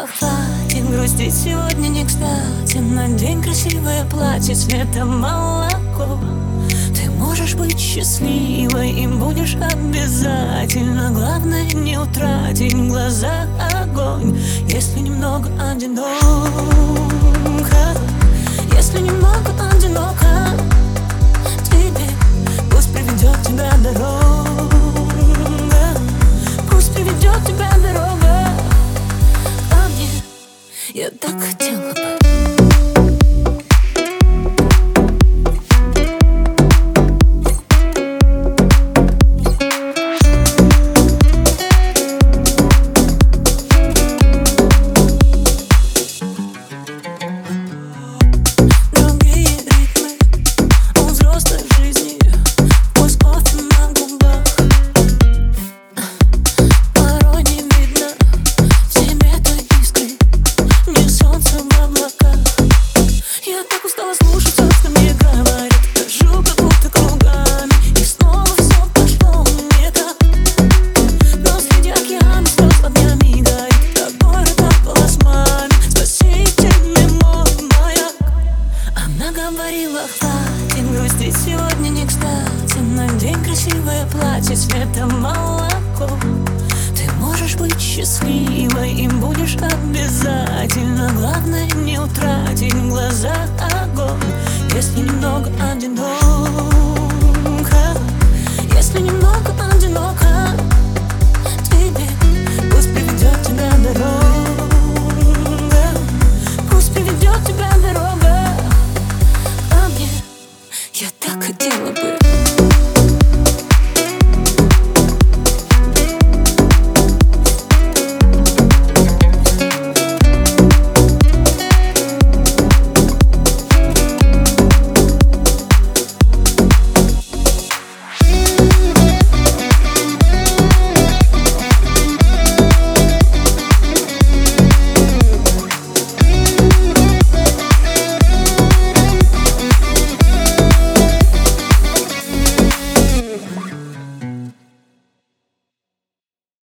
говорила, хватит грустить сегодня не кстати. Надень красивое платье цвета молоко. Ты можешь быть счастливой и будешь обязательно. Главное не утратить в глазах огонь. Если немного одиноко Я так хотела Так устала слушать все, что мне говорят. Хожу как будто кругами И снова все пошло не так. Но среди океана слез под нами горит. Тобой разорвалась маме Спасительный мой маяк. Она говорила, хватит грустить сегодня не кстати. Надень красивое платье цвета молоко. Ты можешь быть счастливой и будешь обязательно главное не утратить в глазах огонь. Если немного одиноко Если немного одиноко. Тебе пусть приведет тебя дорога Пусть приведет тебя дорога. Ко мне Я так хотела бы